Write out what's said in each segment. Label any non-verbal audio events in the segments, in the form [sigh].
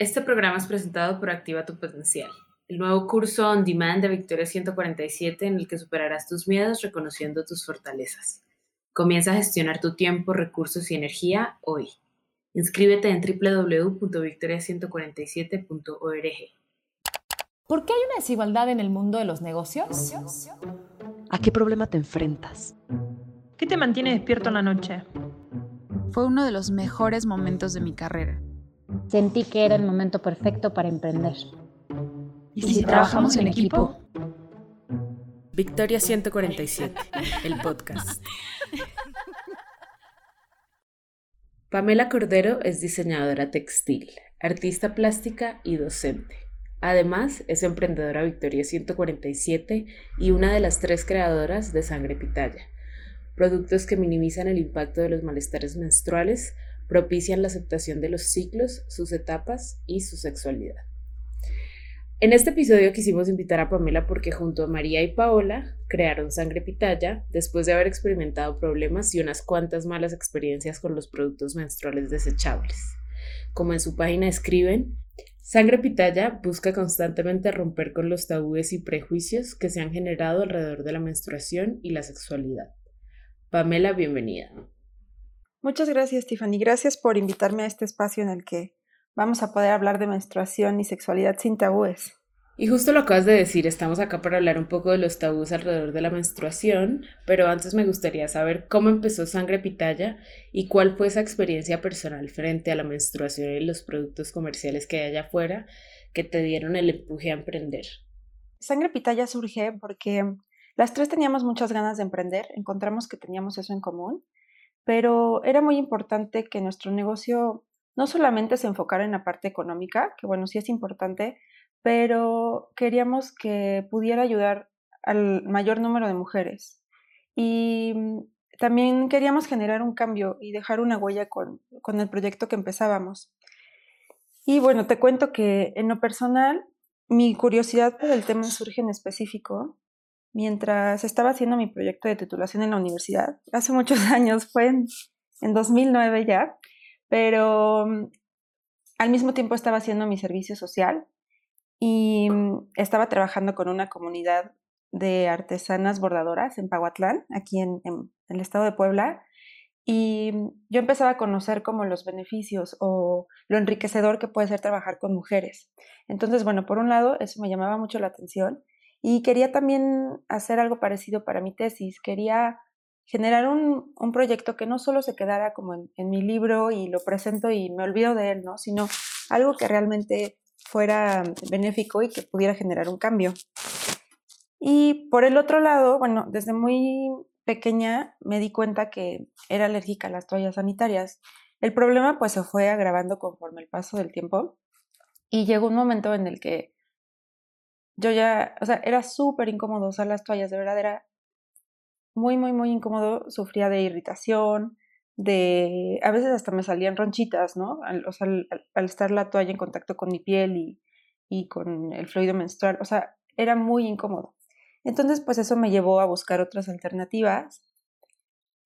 Este programa es presentado por Activa tu Potencial, el nuevo curso on demand de Victoria 147 en el que superarás tus miedos reconociendo tus fortalezas. Comienza a gestionar tu tiempo, recursos y energía hoy. Inscríbete en www.victoria147.org. ¿Por qué hay una desigualdad en el mundo de los negocios? ¿A qué problema te enfrentas? ¿Qué te mantiene despierto en la noche? Fue uno de los mejores momentos de mi carrera. Sentí que era el momento perfecto para emprender. ¿Y si, trabajamos en equipo? Victoria 147, el podcast. [laughs] Pamela Cordero es diseñadora textil, artista plástica y docente. Además, es emprendedora Victoria 147 y una de las tres creadoras de Sangre Pitaya, productos que minimizan el impacto de los malestares menstruales propician la aceptación de los ciclos, sus etapas y su sexualidad. En este episodio quisimos invitar a Pamela porque junto a María y Paola crearon Sangre Pitaya después de haber experimentado problemas y unas cuantas malas experiencias con los productos menstruales desechables. Como en su página escriben, Sangre Pitaya busca constantemente romper con los tabúes y prejuicios que se han generado alrededor de la menstruación y la sexualidad. Pamela, bienvenida. Muchas gracias, Tiffany. Gracias por invitarme a este espacio en el que vamos a poder hablar de menstruación y sexualidad sin tabúes. Y justo lo acabas de decir, estamos acá para hablar un poco de los tabús alrededor de la menstruación, pero antes me gustaría saber cómo empezó Sangre Pitaya y cuál fue esa experiencia personal frente a la menstruación y los productos comerciales que hay allá afuera que te dieron el empuje a emprender. Sangre Pitaya surge porque las tres teníamos muchas ganas de emprender, encontramos que teníamos eso en común pero era muy importante que nuestro negocio no solamente se enfocara en la parte económica, que bueno, sí es importante, pero queríamos que pudiera ayudar al mayor número de mujeres. Y mm, también queríamos generar un cambio y dejar una huella con, con el proyecto que empezábamos. Y bueno, te cuento que en lo personal, mi curiosidad por el tema surge en específico mientras estaba haciendo mi proyecto de titulación en la universidad. Hace muchos [laughs] años, fue en, 2009 ya, pero mm, al mismo tiempo estaba haciendo mi servicio social y mm, estaba trabajando con una comunidad de artesanas bordadoras en Pahuatlán, aquí en, en, el estado de Puebla, y mm, yo empezaba a conocer como los beneficios o lo enriquecedor que puede ser trabajar con mujeres. Entonces, bueno, por un lado, eso me llamaba mucho la atención y quería también hacer algo parecido para mi tesis. Quería generar un, proyecto que no solo se quedara como en, en, mi libro y lo presento y me olvido de él, ¿no? Sino algo que realmente fuera benéfico y que pudiera generar un cambio. Y por el otro lado, bueno, desde muy pequeña me di cuenta que era alérgica a las toallas sanitarias. El problema pues se fue agravando conforme el paso del tiempo y llegó un momento en el que yo ya, o sea, era súper incómodo usar las toallas, de verdad era muy, muy, muy incómodo, sufría de irritación, de, a veces hasta me salían ronchitas, ¿no? Al, o sea, al, estar la toalla en contacto con mi piel y, y con el fluido menstrual, o sea, era muy incómodo. Entonces, pues eso me llevó a buscar otras alternativas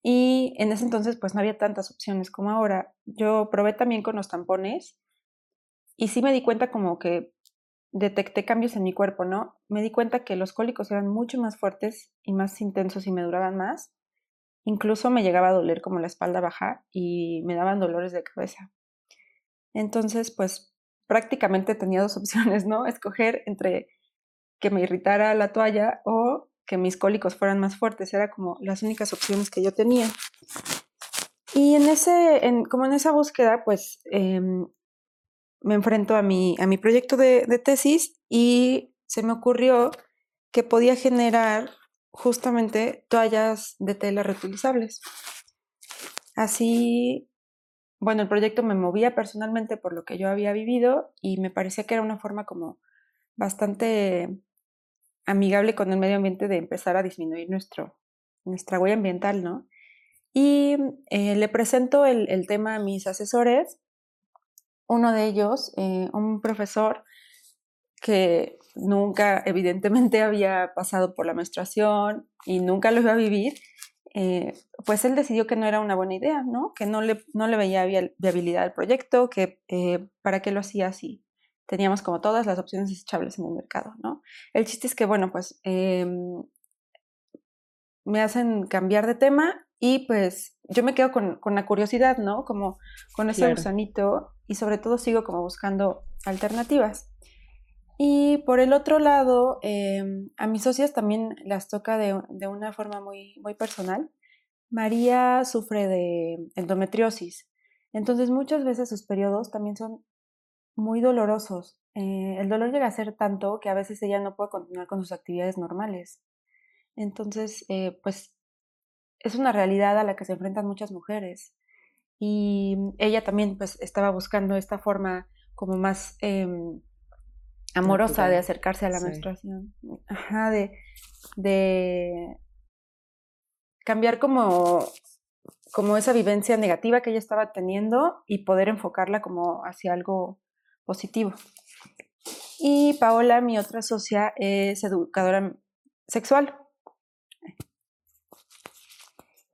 y en ese entonces, pues no había tantas opciones como ahora. Yo probé también con los tampones y sí me di cuenta como que detecté cambios en mi cuerpo, ¿no? Me di cuenta que los cólicos eran mucho más fuertes y más intensos y me duraban más. Incluso me llegaba a doler como la espalda baja y me daban dolores de cabeza. Entonces, pues prácticamente tenía dos [laughs] opciones, ¿no? Escoger entre que me irritara la toalla o que mis cólicos fueran más fuertes. Era como las únicas opciones que yo tenía. Y en ese, en, como en esa búsqueda, pues em, me enfrento a mi, a mi proyecto de, tesis y se me ocurrió que podía generar justamente toallas de tela reutilizables. Así, bueno, el proyecto me movía personalmente por lo que yo había vivido y me parecía que era una forma como bastante amigable con el medio ambiente de empezar a disminuir nuestro, nuestra huella ambiental, ¿no? Y eh, le presento el, el tema a mis asesores uno de ellos, eh, un profesor que nunca evidentemente [laughs] había pasado por la menstruación y nunca lo iba a vivir, eh, pues él decidió que no era una buena idea, ¿no? Que no le, no le veía viabilidad al proyecto, que eh, para qué lo hacía así. Teníamos como todas las opciones desechables en el mercado, ¿no? El chiste es que, bueno, pues em, me hacen cambiar de tema y pues yo me quedo con, con la curiosidad, ¿no? Como con ese gusanito y sobre todo sigo como buscando alternativas. Y por el otro lado, em, a mis socias también las toca de, de, una forma muy, muy personal. María sufre de endometriosis, entonces muchas veces sus periodos también son muy dolorosos. Eh, el dolor llega a ser tanto que a veces ella no puede continuar con sus actividades normales. Entonces, eh, pues es una realidad a la que se enfrentan muchas mujeres. Y ella también pues estaba buscando esta forma como más em, amorosa de acercarse a la menstruación. Ajá, de, de cambiar como, como esa vivencia negativa que ella estaba teniendo y poder enfocarla como hacia algo positivo. Y Paola, mi otra socia, es educadora sexual.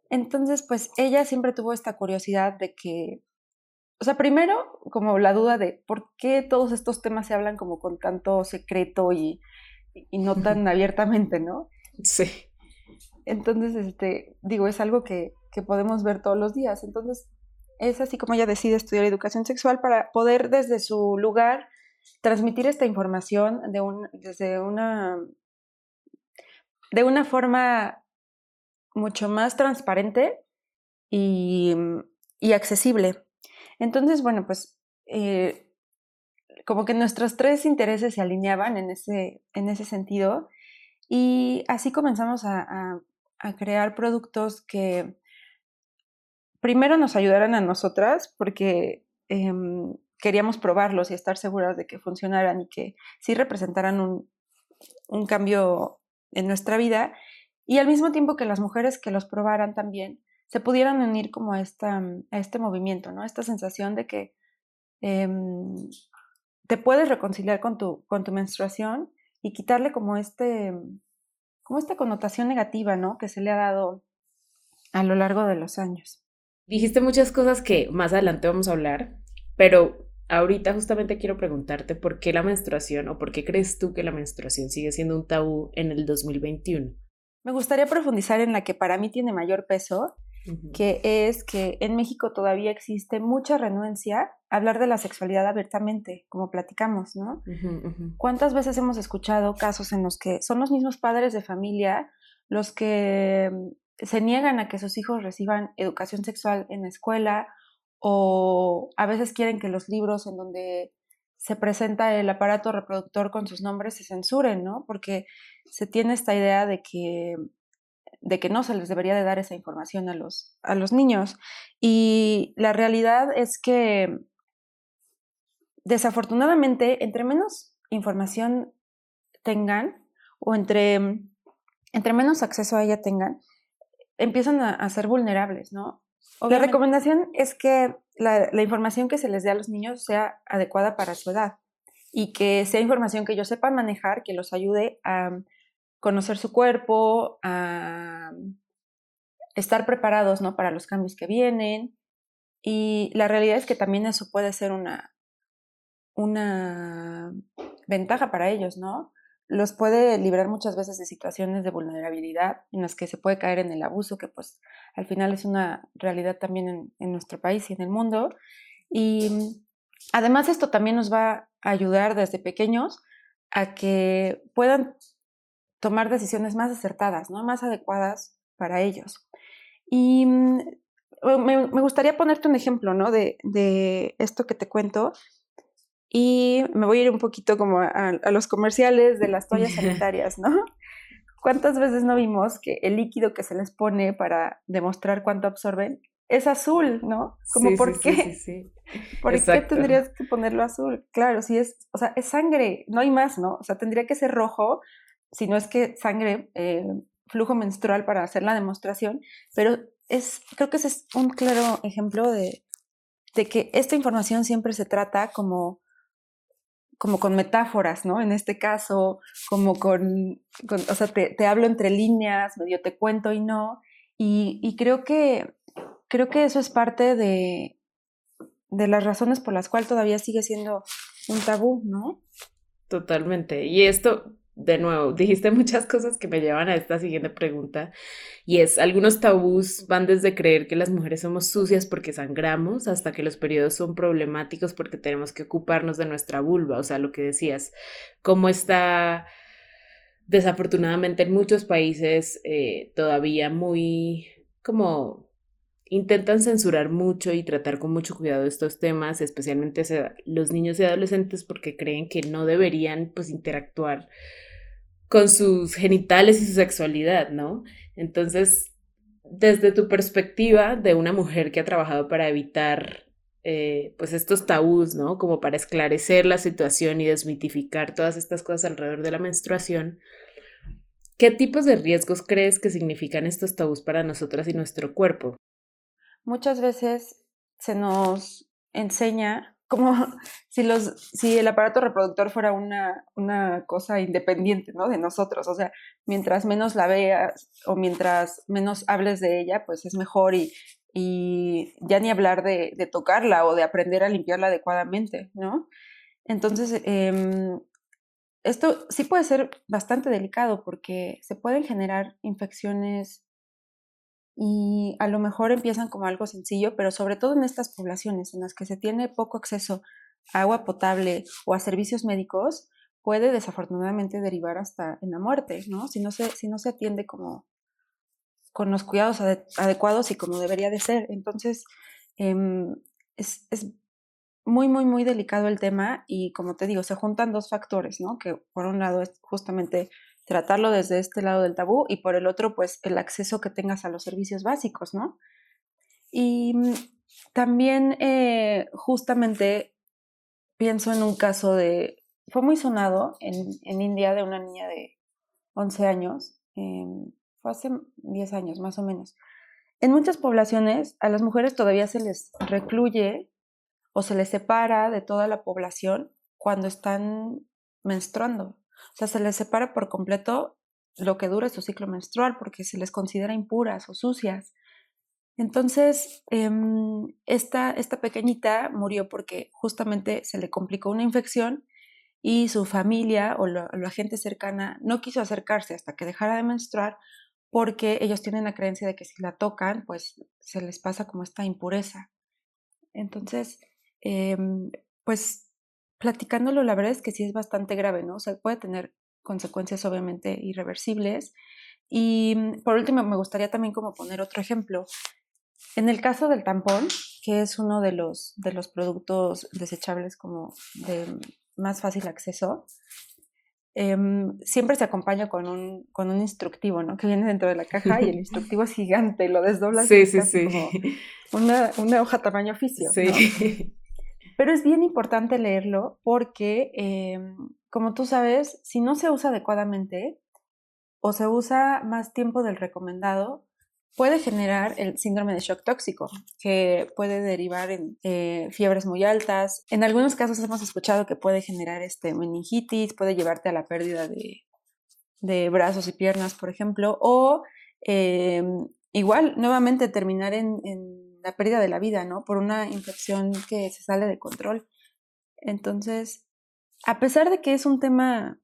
Entonces, pues ella siempre tuvo esta curiosidad de que, o sea, primero como la duda de por qué todos estos temas se hablan como con tanto secreto y, y no [laughs] tan abiertamente, ¿no? Sí. Entonces, este, digo, es algo que, que podemos ver todos los días. Entonces, es así como ella decide estudiar educación sexual para poder desde su lugar transmitir esta información de un, desde una, de una forma mucho más transparente y, y accesible. Entonces, bueno, pues eh, como que nuestros tres intereses se alineaban en ese, en ese sentido y así comenzamos a, a, crear productos que primero nos ayudaran a nosotras porque eh, queríamos probarlos y estar seguras de que funcionaran y que sí representaran un, un cambio en nuestra vida y al mismo tiempo que las mujeres que los probaran también se pudieran unir como a, esta, a este movimiento, ¿no? Esta sensación de que eh, te puedes reconciliar con tu, con tu menstruación y quitarle como este como esta connotación negativa, ¿no? Que se le ha dado a lo largo de los años. Dijiste muchas cosas que más adelante vamos a hablar, pero ahorita justamente quiero preguntarte por qué la menstruación o por qué crees tú que la menstruación sigue siendo un tabú en el 2021. Me gustaría profundizar en la que para mí tiene mayor peso, uh -huh. que es que en México todavía existe mucha renuencia a hablar de la sexualidad abiertamente, como platicamos, ¿no? Uh -huh, uh -huh. ¿Cuántas veces hemos escuchado casos en los que son los mismos padres de familia los que se niegan a que sus hijos reciban educación sexual en la escuela o a veces quieren que los libros en donde se presenta el aparato reproductor con sus nombres se censuren, ¿no? Porque se tiene esta idea de que, de que no se les debería de dar esa información a los, a los niños. Y la realidad es que desafortunadamente, entre menos información tengan o entre, entre menos acceso a ella tengan, empiezan a, a ser vulnerables, ¿no? Obviamente. La recomendación es que la, la, información que se les dé a los niños sea adecuada para su edad y que sea información que ellos sepan manejar, que los ayude a conocer su cuerpo, a estar preparados ¿no? para los cambios que vienen. Y la realidad es que también eso puede ser una, una ventaja para ellos, ¿no? Los puede librar muchas veces de situaciones de vulnerabilidad en las que se puede caer en el abuso, que pues al final es una realidad también en, nuestro país y en el mundo. Y además esto también nos va a ayudar desde pequeños a que puedan tomar decisiones más acertadas, ¿no? más adecuadas para ellos. Y me, me gustaría ponerte un ejemplo ¿no? de, de esto que te cuento, y me voy a ir un poquito como a, a, los comerciales de las toallas [laughs] sanitarias, ¿no? ¿Cuántas veces no vimos que el líquido que se les pone para demostrar cuánto absorben es azul, ¿no? Como, sí, ¿por sí, qué? Sí, [laughs] ¿Por Exacto. qué tendrías que ponerlo azul? Claro, si es, o sea, es sangre, no hay más, ¿no? O sea, tendría que ser rojo, si no es que sangre, eh, flujo menstrual para hacer la demostración, pero es, creo que ese es un claro ejemplo de, de que esta información siempre se trata como como con metáforas, ¿no? En este caso, como con, con o sea, te, hablo entre líneas, medio te cuento y no, Y, y creo, que, creo que eso es parte de, de las razones por las cuales todavía sigue siendo un tabú, ¿no? Totalmente. Y esto, de nuevo, [laughs] dijiste muchas cosas que me llevan a esta siguiente pregunta, y es, algunos tabús van desde creer que las mujeres somos sucias porque sangramos, hasta que los periodos son problemáticos porque tenemos que ocuparnos de nuestra vulva, o sea, lo que decías, cómo está desafortunadamente en muchos países eh, todavía muy como intentan censurar mucho y tratar con mucho cuidado estos temas, especialmente los niños y adolescentes, porque creen que no deberían pues interactuar con sus genitales y su sexualidad, ¿no? Entonces, desde tu perspectiva de una mujer que ha trabajado para evitar eh, pues estos tabús, ¿no? Como para esclarecer la situación y desmitificar todas estas cosas alrededor de la menstruación, ¿qué tipos de riesgos crees que significan estos tabús para nosotras y nuestro cuerpo? muchas veces se nos enseña como [laughs] si, los, si el aparato reproductor fuera una, una cosa independiente ¿no? de nosotros. O sea, mientras menos la veas o mientras menos hables de ella, pues es mejor y, y ya ni hablar de, tocarla o de aprender a limpiarla adecuadamente, ¿no? Entonces, eh, esto sí puede ser bastante delicado porque se pueden generar infecciones y a lo mejor empiezan como algo sencillo, pero sobre todo en estas poblaciones en las que se tiene poco acceso a agua potable o a servicios médicos, puede desafortunadamente derivar hasta en la muerte, ¿no? Si no se, si no se atiende como con los cuidados adecuados y como debería de ser. Entonces, em, es, es muy, muy, muy delicado el tema y como te digo, se juntan dos factores, ¿no? Que por un lado es justamente tratarlo desde este lado del tabú y por el otro, pues el acceso que tengas a los servicios básicos, ¿no? Y mm, también eh, justamente pienso en un caso de, fue muy sonado en, en India de una niña de 11 años, em, fue hace 10 años más o menos. En muchas poblaciones a las mujeres todavía se les recluye o se les separa de toda la población cuando están menstruando. O sea, se les separa por completo lo que dura su ciclo menstrual porque se les considera impuras o sucias. Entonces, em, esta, esta pequeñita murió porque justamente se le complicó una infección y su familia o la, gente cercana no quiso acercarse hasta que dejara de menstruar porque ellos tienen la creencia de que si la tocan, pues se les pasa como esta impureza. Entonces, em, pues platicándolo, la verdad es que sí es bastante grave, ¿no? O sea, puede tener consecuencias obviamente irreversibles. Y mm, por último, me gustaría también como poner otro ejemplo. En el caso del tampón, que es uno de los, de los productos desechables como de más fácil acceso, em, siempre se acompaña con un, con un instructivo, ¿no? Que viene dentro de la caja y el [laughs] instructivo es gigante, lo desdoblas. Sí, sí, sí. Como una, una, hoja tamaño oficio. Sí. Pero es bien importante leerlo porque, em, como tú sabes, si no se usa adecuadamente o se usa más tiempo del recomendado, puede generar el síndrome de shock tóxico, que puede derivar en eh, fiebres muy altas. En algunos casos hemos escuchado que puede generar este, meningitis, puede llevarte a la pérdida de, brazos y piernas, por ejemplo, o em, igual, nuevamente terminar en la pérdida de la vida, ¿no? Por una infección que se sale de control. Entonces, a pesar de que es un tema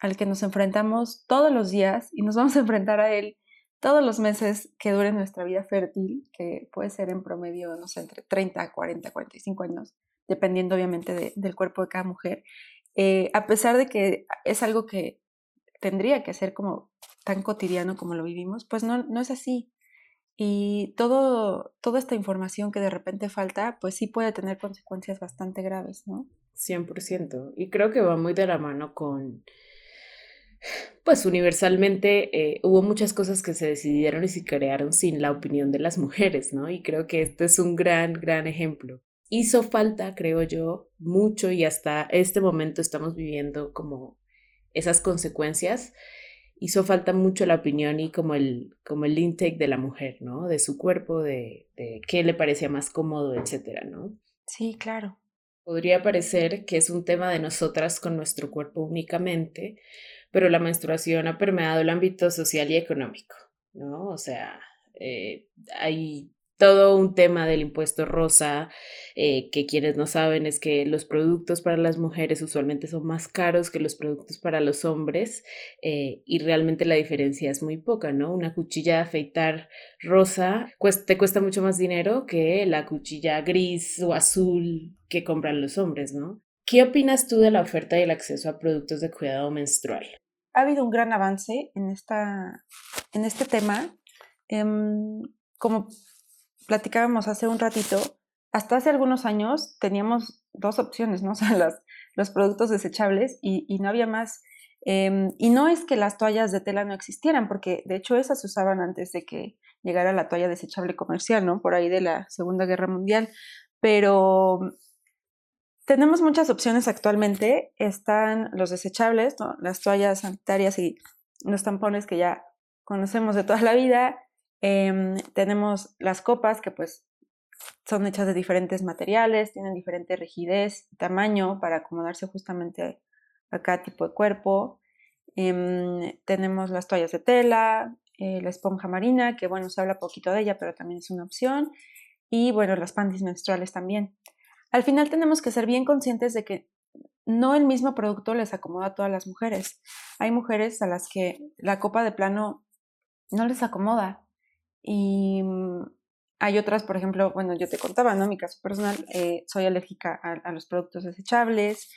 al que nos enfrentamos todos los días y nos vamos a enfrentar a él todos los meses que dure nuestra vida fértil, que puede ser en promedio, no sé, entre 30, 40, 45 años, dependiendo obviamente del cuerpo de cada mujer, eh, a pesar de que es algo que tendría que ser como tan cotidiano como lo vivimos, pues no, no es así. Y todo, toda esta información que de repente falta, pues sí puede tener consecuencias bastante graves, ¿no? 100%. Y creo que va muy de la mano con, pues universalmente eh, hubo muchas cosas que se decidieron y se crearon sin la opinión de las mujeres, ¿no? Y creo que este es un gran, gran ejemplo. Hizo falta, creo yo, mucho y hasta este momento estamos viviendo como esas consecuencias hizo falta mucho la opinión y como el, como el intake de la mujer, ¿no? De su cuerpo, de, de qué le parecía más cómodo, etcétera, ¿no? Sí, claro. Podría parecer que es un tema de nosotras con nuestro cuerpo únicamente, pero la menstruación ha permeado el ámbito social y económico, ¿no? O sea, Eh, hay todo un tema del impuesto rosa, eh, que quienes no saben es que los productos para las mujeres usualmente son más caros que los productos para los hombres eh, y realmente la diferencia es muy poca, ¿no? Una cuchilla de afeitar rosa te cuesta mucho más dinero que la cuchilla gris o azul que compran los hombres, ¿no? ¿Qué opinas tú de la oferta y el acceso a productos de cuidado menstrual? Ha habido un gran avance en, esta, en este tema. Em, como platicábamos hace un ratito, hasta hace algunos años teníamos dos opciones, ¿no? [laughs] O sea, las, los productos desechables y, no había más. Em, y no es que las toallas de tela no existieran, porque de hecho esas se usaban antes de que llegara la toalla desechable comercial, ¿no? Por ahí de la Segunda Guerra Mundial. Pero tenemos muchas opciones actualmente. Están los desechables, las toallas sanitarias y los tampones que ya conocemos de toda la vida. Em, tenemos las copas que pues son hechas de diferentes materiales, tienen diferente rigidez, tamaño para acomodarse justamente a cada tipo de cuerpo. Em, tenemos las toallas de tela, eh, la esponja marina, que bueno, se habla poquito de ella, pero también es una opción. Y bueno, las panties menstruales también. Al final tenemos que ser bien conscientes de que no el mismo producto les acomoda a todas las mujeres. Hay mujeres a las que la copa de plano no les acomoda y mm, hay otras, por ejemplo, bueno, yo te contaba, ¿no? Mi caso personal, eh, soy alérgica a, los productos desechables.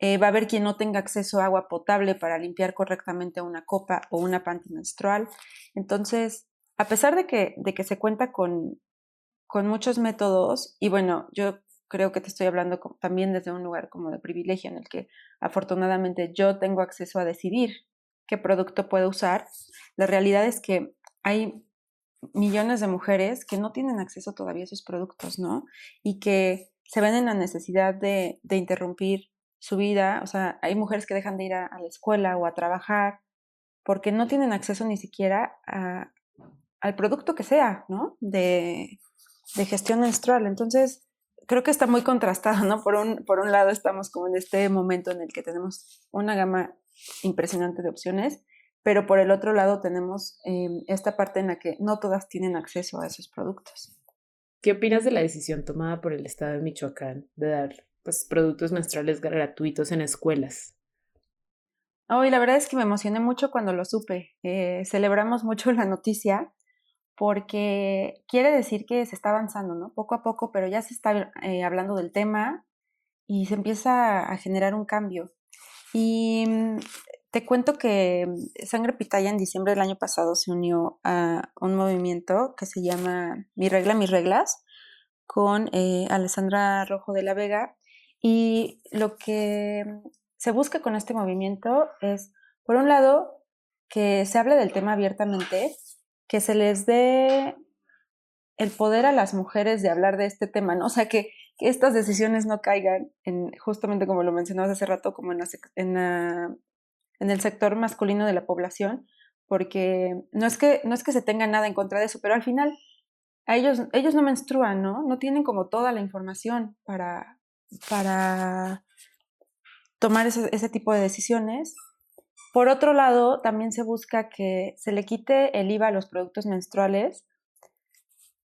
Eh, va a haber quien no tenga acceso a agua potable para limpiar correctamente una copa o una panty menstrual. Entonces, a pesar de que, de que se cuenta con, con muchos métodos, y bueno, yo creo que te estoy hablando también desde un lugar como de privilegio en el que afortunadamente yo tengo acceso a decidir qué producto puedo usar, la realidad es que hay millones de mujeres que no tienen acceso todavía a esos productos, ¿no? Y que se ven en la necesidad de, interrumpir su vida. O sea, hay mujeres que dejan de ir a, la escuela o a trabajar porque no tienen acceso ni siquiera al producto que sea, ¿no? De, de, gestión menstrual. Entonces, creo que está muy contrastado, ¿no? Por un, por un lado estamos como en este momento en el que tenemos una gama impresionante de opciones pero por el otro lado tenemos em, esta parte en la que no todas tienen acceso a esos productos. ¿Qué opinas de la decisión tomada por el Estado de Michoacán de dar pues, productos menstruales gratuitos en escuelas? Hoy la verdad es que me emocioné mucho cuando lo supe. Eh, celebramos mucho la noticia porque quiere decir que se está avanzando, ¿no? Poco a poco, pero ya se está eh, hablando del tema y se empieza a generar un cambio. Y mm, te cuento que mm, Sangre Pitaya en diciembre del año pasado se unió a un movimiento que se llama Mi regla, mis reglas, con eh, Alessandra Rojo de la Vega. Y lo que se busca con este movimiento es, por un lado, que se hable del tema abiertamente, que se les dé el poder a las mujeres de hablar de este tema, ¿no? O sea, que, estas decisiones no caigan en, justamente como lo mencionabas hace rato, como en en la en el sector masculino de la población, porque no es que, no es que se tenga nada en contra de eso, pero al final a ellos, ellos no menstruan, ¿no? No tienen como toda la información para, para tomar ese, tipo de decisiones. Por otro lado, también se busca que se le quite el IVA a los productos menstruales,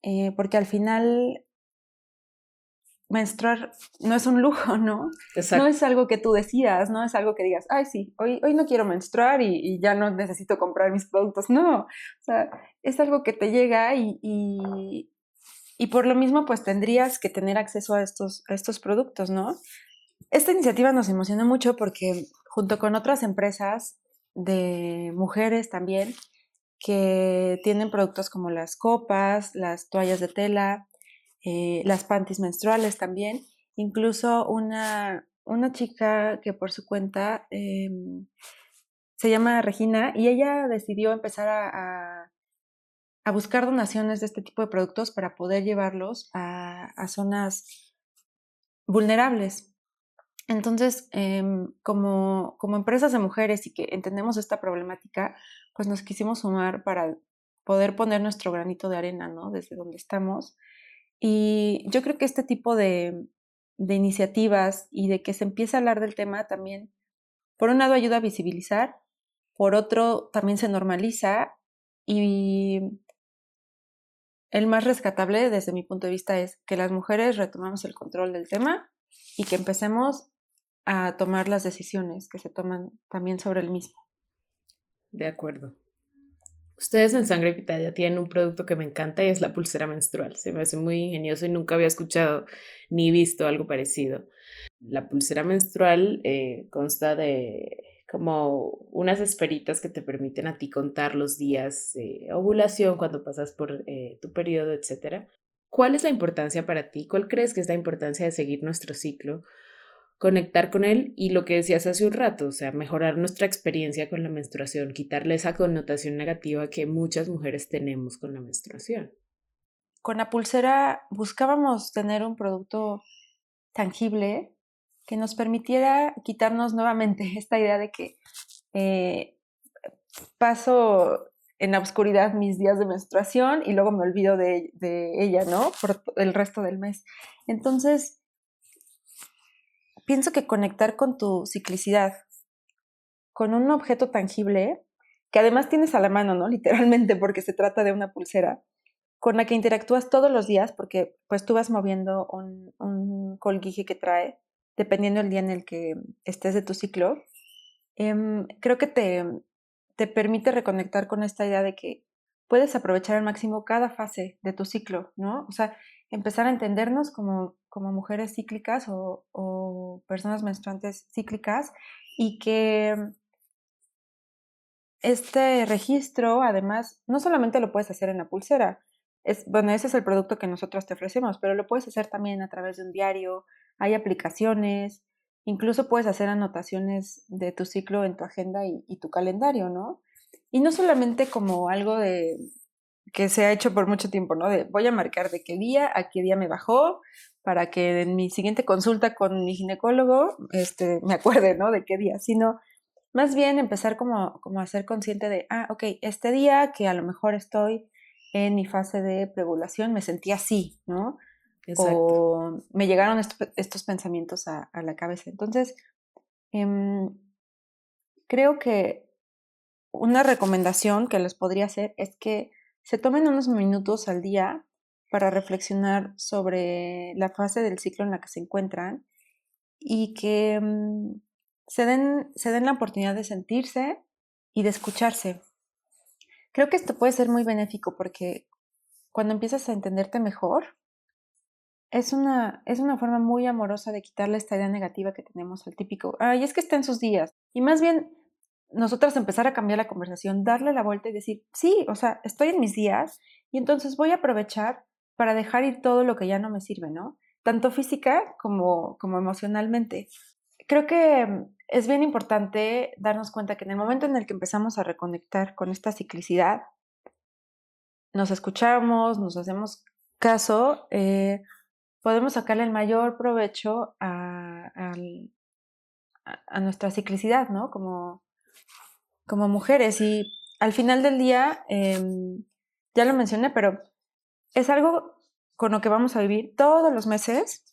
eh, porque al final menstruar no es un lujo, ¿no? No es algo que tú decidas, no es algo que digas, ay, sí, hoy, hoy no quiero menstruar y, ya no necesito comprar mis productos. No, o sea, es algo que te llega y, y, por lo mismo, pues tendrías que tener acceso a estos, a estos productos, ¿no? Esta iniciativa nos emociona mucho porque junto con otras empresas de mujeres también, que tienen productos como las copas, las toallas de tela, eh, las panties menstruales también. Incluso una, una chica que por su cuenta em, se llama Regina y ella decidió empezar a, a, buscar donaciones de este tipo de productos para poder llevarlos a, a zonas vulnerables. Entonces, em, como, como empresas de mujeres y que entendemos esta problemática, pues nos quisimos sumar para poder poner nuestro granito de arena, ¿no? Desde donde estamos y yo creo que este tipo de, iniciativas y de que se empiece a hablar del tema también, por un lado ayuda a visibilizar, por otro también se normaliza y el más rescatable desde mi punto de vista es que las mujeres retomamos el control del tema y que empecemos a tomar las decisiones que se toman también sobre el mismo. De acuerdo. Ustedes en Sangre Pitaya tienen un producto que me encanta y es la pulsera menstrual. Se me hace muy ingenioso y nunca había escuchado ni visto algo parecido. La pulsera menstrual eh, consta de como unas esferitas que te permiten a ti contar los días de ovulación cuando pasas por eh, tu periodo, etc. ¿Cuál es la importancia para ti? ¿Cuál crees que es la importancia de seguir nuestro ciclo? Conectar con él y lo que decías hace un rato, o sea, mejorar nuestra experiencia con la menstruación, quitarle esa connotación negativa que muchas mujeres tenemos con la menstruación. Con la pulsera buscábamos tener un producto tangible que nos permitiera quitarnos nuevamente [laughs] esta idea de que eh, paso en la oscuridad mis días de menstruación y luego me olvido de, ella, ¿no? Por el resto del mes. Entonces, pienso que conectar con tu ciclicidad, con un objeto tangible, que además tienes a la mano, ¿no? [laughs] Literalmente, porque se trata de una pulsera, con la que interactúas todos los días, porque pues tú vas moviendo un, un colguije que trae dependiendo del día en el que estés de tu ciclo, em, creo que te, te permite reconectar con esta idea de que puedes aprovechar al máximo cada fase de tu ciclo, ¿no? O sea, empezar a entendernos como, como mujeres cíclicas o, personas menstruantes cíclicas y que este registro, además, no solamente lo puedes hacer en la pulsera, es, bueno, ese es el producto que nosotros te ofrecemos, pero lo puedes hacer también a través de un diario, hay aplicaciones, incluso puedes hacer anotaciones de tu ciclo en tu agenda y, tu calendario, ¿no? Y no solamente como algo de que se ha hecho por mucho tiempo, ¿no? De voy a marcar de qué día a qué día me bajó para que en mi siguiente consulta con mi ginecólogo este, me acuerde, ¿no? De qué día, sino más bien empezar como, como a ser consciente de, ah, ok, este día que a lo mejor estoy en mi fase de preovulación me sentí así, ¿no? o me llegaron estos pensamientos a, la cabeza. Entonces, em, creo que una recomendación que les podría hacer es que se tomen unos minutos al día para reflexionar sobre la fase del ciclo en la que se encuentran y que mm, se, den, se den la oportunidad de sentirse y de escucharse. Creo que esto puede ser muy benéfico porque cuando empiezas a entenderte mejor, es una, es una forma muy amorosa de quitarle esta idea negativa que tenemos al típico, ay, es que está en sus días. Y más bien, nosotras empezar a cambiar la conversación, darle la vuelta y decir, sí, o sea, estoy en mis días y entonces voy a aprovechar para dejar ir todo lo que ya no me sirve, ¿no? Tanto física como, como emocionalmente. Creo que es bien importante darnos cuenta que en el momento en el que empezamos a reconectar con esta ciclicidad, nos escuchamos, nos hacemos caso, eh, podemos sacarle el mayor provecho a, a, nuestra ciclicidad, ¿no? Como, como mujeres. Y al final del día, em, ya lo mencioné, pero es algo con lo que vamos a vivir todos los meses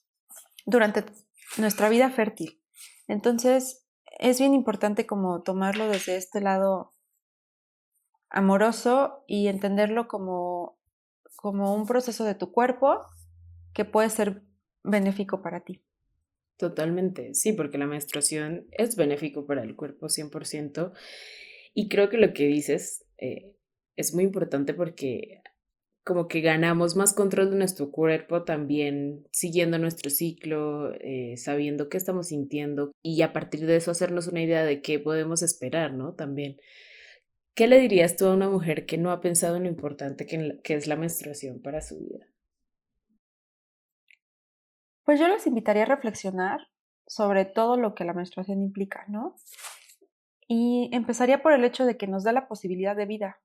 durante nuestra vida fértil. Entonces, es bien importante como tomarlo desde este lado amoroso y entenderlo como, como un proceso de tu cuerpo que puede ser benéfico para ti. Totalmente, sí, porque la menstruación es benéfico para el cuerpo 100%. Y creo que lo que dices eh, es muy importante porque como que ganamos más control de nuestro cuerpo también siguiendo nuestro ciclo, eh, sabiendo qué estamos sintiendo y a partir de eso hacernos una idea de qué podemos esperar, ¿no? También. ¿Qué le dirías tú a una mujer que no ha pensado en lo importante que es la menstruación para su vida? Pues yo les invitaría a reflexionar sobre todo lo que la menstruación implica, ¿no? Y empezaría por el hecho de que nos da la posibilidad de vida,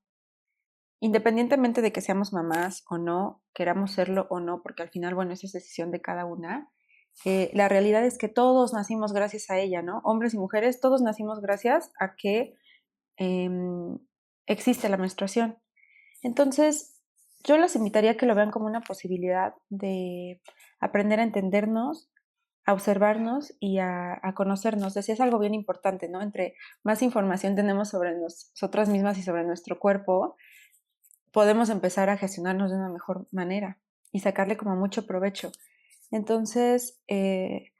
independientemente de que seamos mamás o no, queramos serlo o no, porque al final, bueno, esa es decisión de cada una. Eh, la realidad es que todos nacimos gracias a ella, ¿no? Hombres y mujeres, todos nacimos gracias a que em, existe la menstruación. Entonces, yo les invitaría a que lo vean como una posibilidad de aprender a entendernos, a observarnos y a, conocernos. Decía, es algo bien importante, ¿no? Entre más información tenemos sobre nosotras mismas y sobre nuestro cuerpo, podemos empezar a gestionarnos de una mejor manera y sacarle como mucho provecho. Entonces, eh,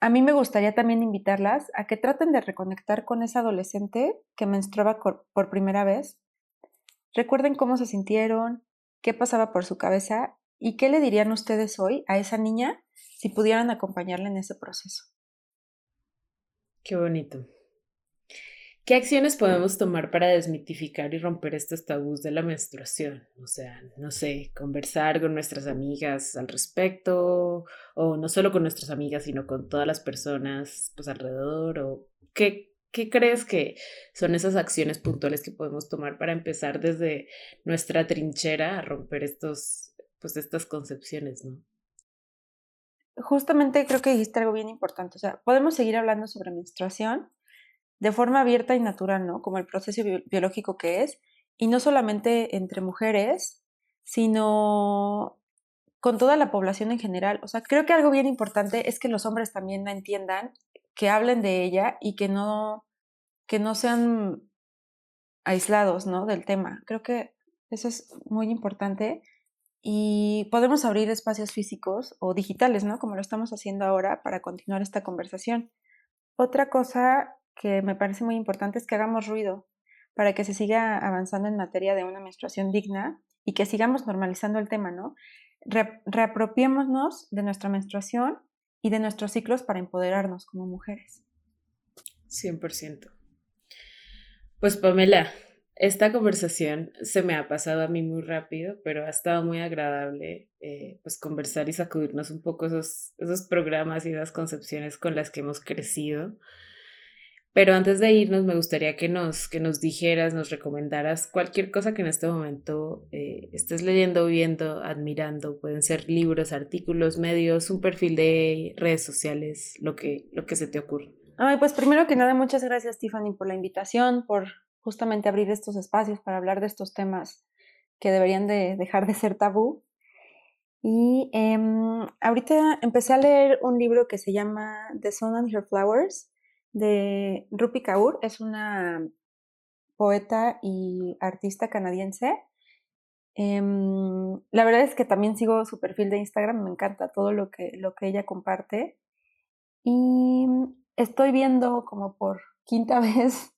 a mí me gustaría también invitarlas a que traten de reconectar con esa adolescente que menstruaba por primera vez. Recuerden cómo se sintieron, qué pasaba por su cabeza y qué le dirían ustedes hoy a esa niña si pudieran acompañarla en ese proceso. Qué bonito. ¿Qué acciones podemos tomar para desmitificar y romper estos tabús de la menstruación? O sea, no sé, conversar con nuestras amigas al respecto, o no solo con nuestras amigas, sino con todas las personas pues alrededor, o qué, qué crees que son esas acciones puntuales que podemos tomar para empezar desde nuestra trinchera a romper estos, pues estas concepciones, ¿no? Justamente creo que dijiste algo bien importante, o sea, podemos seguir hablando sobre menstruación, de forma abierta y natural, ¿no? Como el proceso biológico que es, y no solamente entre mujeres, sino con toda la población en general. O sea, creo que algo bien importante es que los hombres también la entiendan, que hablen de ella y que no, que no sean aislados, ¿no? Del tema. Creo que eso es muy importante y podemos abrir espacios físicos o digitales, ¿no? Como lo estamos haciendo ahora para continuar esta conversación. Otra cosa que me parece muy importante es que hagamos ruido para que se siga avanzando en materia de una menstruación digna y que sigamos normalizando el tema, ¿no? Reapropiémonos de nuestra menstruación y de nuestros ciclos para empoderarnos como mujeres. 100%. Pues Pamela, esta conversación se me ha pasado a mí muy rápido, pero ha estado muy agradable eh, pues conversar y sacudirnos un poco esos, esos programas y esas concepciones con las que hemos crecido. Pero antes de irnos, me gustaría que nos, que nos dijeras, nos recomendaras cualquier cosa que en este momento eh, estés leyendo, viendo, admirando. Pueden ser libros, artículos, medios, un perfil de redes sociales, lo que, lo que se te ocurra. Ay, pues primero que nada, muchas gracias, Tiffany, por la invitación, por justamente abrir estos espacios para hablar de estos temas que deberían de dejar de ser tabú. Y em, ahorita empecé a leer un libro que se llama The Sun and Her Flowers de Rupi Kaur. Es una poeta y artista canadiense. Em, la verdad es que también sigo su perfil de Instagram, me encanta todo lo que, lo que ella comparte. Y estoy viendo como por quinta [laughs] vez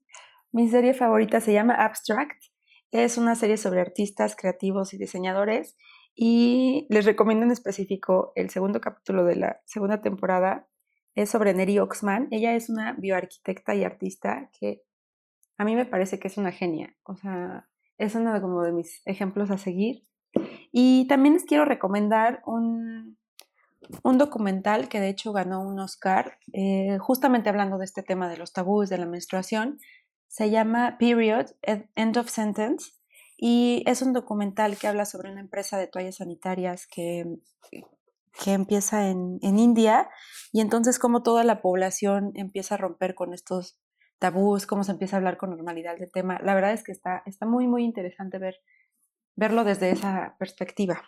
mi serie favorita, se llama Abstract. Es una serie sobre artistas creativos y diseñadores y les recomiendo en específico el segundo capítulo de la segunda temporada es sobre Neri Oxman. Ella es una bioarquitecta y artista que a mí me parece que es una genia. O sea, es uno de, como de mis ejemplos a seguir. Y también les quiero recomendar un, un documental que de hecho ganó un Oscar, eh, justamente hablando de este tema de los tabúes de la menstruación. Se llama Period, End of Sentence. Y es un documental que habla sobre una empresa de toallas sanitarias que que empieza en, India y entonces como toda la población empieza a romper con estos tabús, cómo se empieza a hablar con normalidad del tema. La verdad es que está, está muy, muy interesante ver, verlo desde esa perspectiva.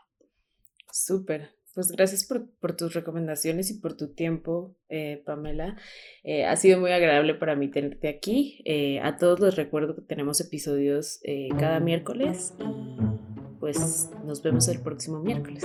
Súper. Pues gracias por, tus recomendaciones y por tu tiempo, eh, Pamela. Eh, ha sido muy agradable para mí tenerte aquí. Eh, a todos les recuerdo que tenemos episodios cada miércoles y pues nos vemos el próximo miércoles.